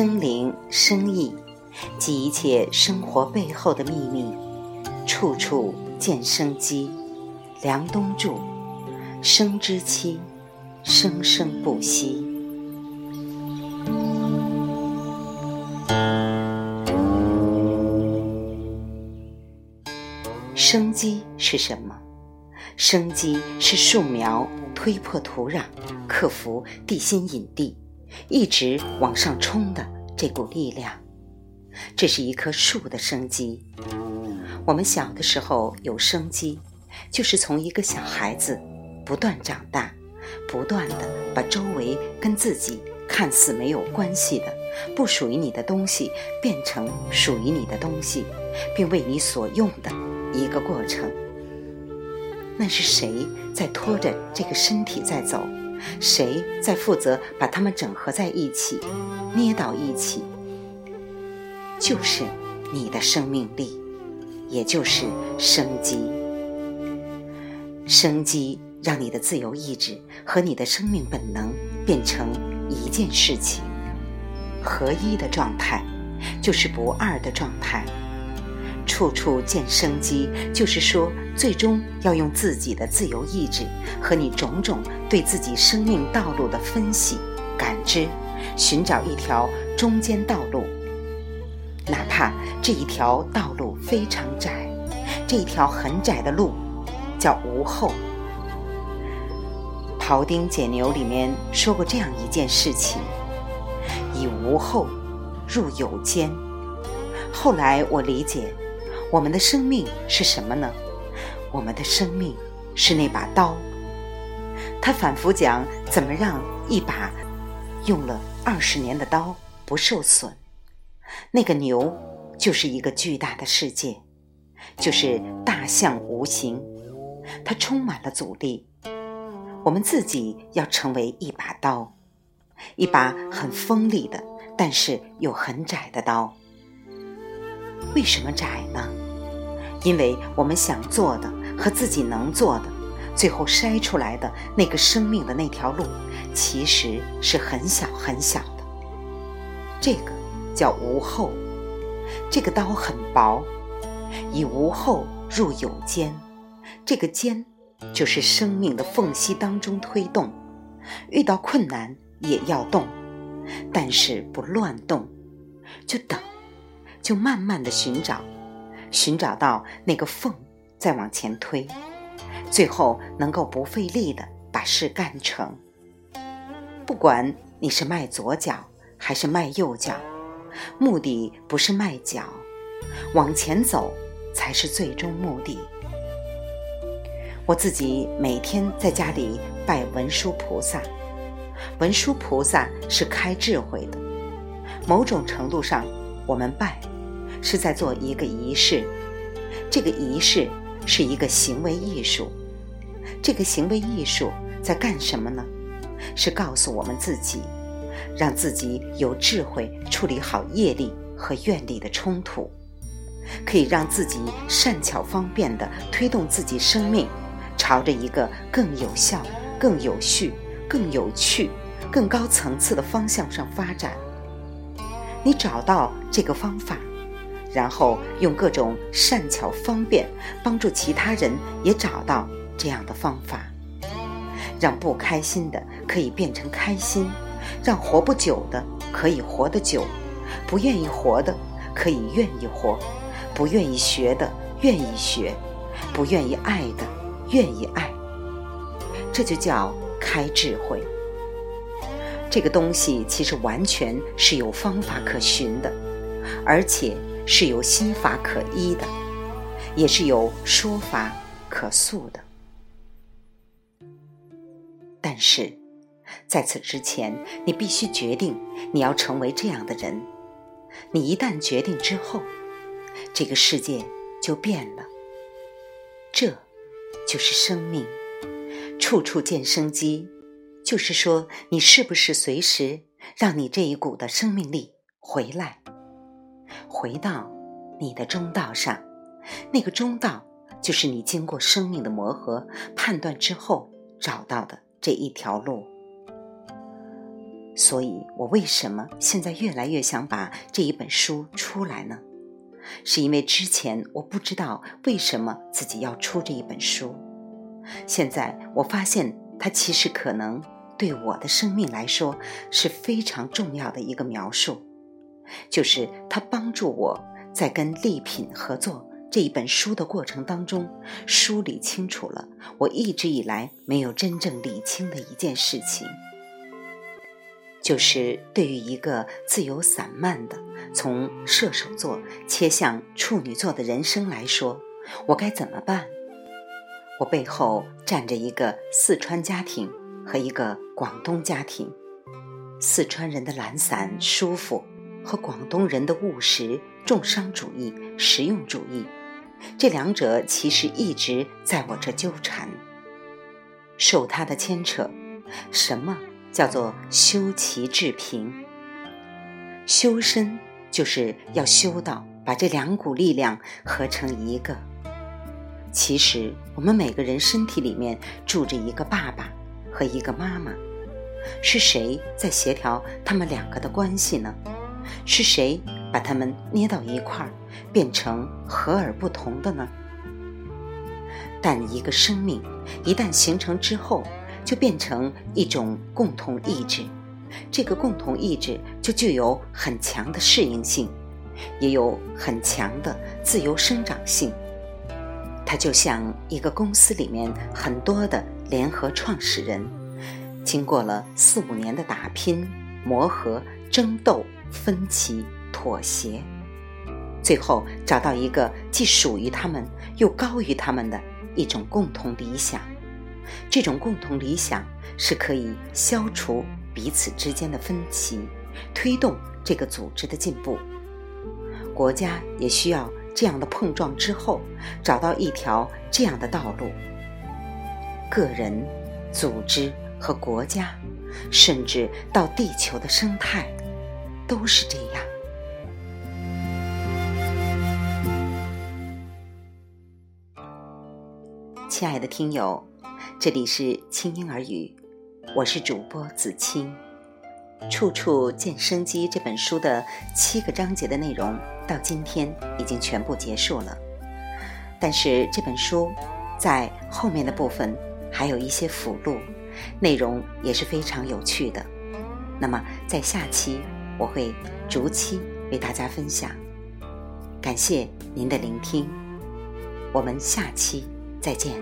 生、灵、生意，及一切生活背后的秘密，处处见生机。梁冬著，生之期，生生不息。生机是什么？生机是树苗推破土壤，克服地心引力，一直往上冲的这股力量。这是一棵树的生机。我们小的时候有生机，就是从一个小孩子不断长大，不断的把周围跟自己看似没有关系的、不属于你的东西，变成属于你的东西，并为你所用的一个过程。那是谁在拖着这个身体在走？谁在负责把它们整合在一起、捏到一起？就是你的生命力，也就是生机。生机让你的自由意志和你的生命本能变成一件事情，合一的状态，就是不二的状态。处处见生机，就是说，最终要用自己的自由意志和你种种对自己生命道路的分析、感知，寻找一条中间道路。哪怕这一条道路非常窄，这一条很窄的路叫无后。《庖丁解牛》里面说过这样一件事情：以无后入有间。后来我理解。我们的生命是什么呢？我们的生命是那把刀。他反复讲怎么让一把用了二十年的刀不受损。那个牛就是一个巨大的世界，就是大象无形，它充满了阻力。我们自己要成为一把刀，一把很锋利的，但是又很窄的刀。为什么窄呢？因为我们想做的和自己能做的，最后筛出来的那个生命的那条路，其实是很小很小的。这个叫无后，这个刀很薄，以无后入有间，这个间就是生命的缝隙当中推动，遇到困难也要动，但是不乱动，就等，就慢慢的寻找。寻找到那个缝，再往前推，最后能够不费力的把事干成。不管你是迈左脚还是迈右脚，目的不是迈脚，往前走才是最终目的。我自己每天在家里拜文殊菩萨，文殊菩萨是开智慧的。某种程度上，我们拜。是在做一个仪式，这个仪式是一个行为艺术。这个行为艺术在干什么呢？是告诉我们自己，让自己有智慧处理好业力和愿力的冲突，可以让自己善巧方便地推动自己生命，朝着一个更有效、更有序、更有趣、更高层次的方向上发展。你找到这个方法。然后用各种善巧方便帮助其他人也找到这样的方法，让不开心的可以变成开心，让活不久的可以活得久，不愿意活的可以愿意活，不愿意学的愿意学，不愿意爱的愿意爱。这就叫开智慧。这个东西其实完全是有方法可循的，而且。是有心法可依的，也是有说法可诉的。但是，在此之前，你必须决定你要成为这样的人。你一旦决定之后，这个世界就变了。这，就是生命，处处见生机。就是说，你是不是随时让你这一股的生命力回来？回到你的中道上，那个中道就是你经过生命的磨合、判断之后找到的这一条路。所以我为什么现在越来越想把这一本书出来呢？是因为之前我不知道为什么自己要出这一本书，现在我发现它其实可能对我的生命来说是非常重要的一个描述，就是他帮助我在跟丽品合作这一本书的过程当中，梳理清楚了我一直以来没有真正理清的一件事情。就是对于一个自由散漫的从射手座切向处女座的人生来说，我该怎么办？我背后站着一个四川家庭和一个广东家庭，四川人的懒散舒服和广东人的务实重商主义实用主义，这两者其实一直在我这纠缠，受他的牵扯，什么？叫做修齐治平，修身就是要修到把这两股力量合成一个。其实我们每个人身体里面住着一个爸爸和一个妈妈，是谁在协调他们两个的关系呢？是谁把它们捏到一块儿，变成和而不同的呢？但一个生命一旦形成之后，就变成一种共同意志，这个共同意志就具有很强的适应性，也有很强的自由生长性。它就像一个公司里面很多的联合创始人，经过了四五年的打拼、磨合、争斗、分歧、妥协，最后找到一个既属于他们又高于他们的一种共同理想。这种共同理想是可以消除彼此之间的分歧，推动这个组织的进步。国家也需要这样的碰撞之后，找到一条这样的道路。个人、组织和国家，甚至到地球的生态，都是这样。亲爱的听友。这里是轻音耳语，我是主播子清。处处见生机这本书的七个章节的内容到今天已经全部结束了，但是这本书在后面的部分还有一些附录，内容也是非常有趣的。那么在下期我会逐期为大家分享。感谢您的聆听，我们下期再见。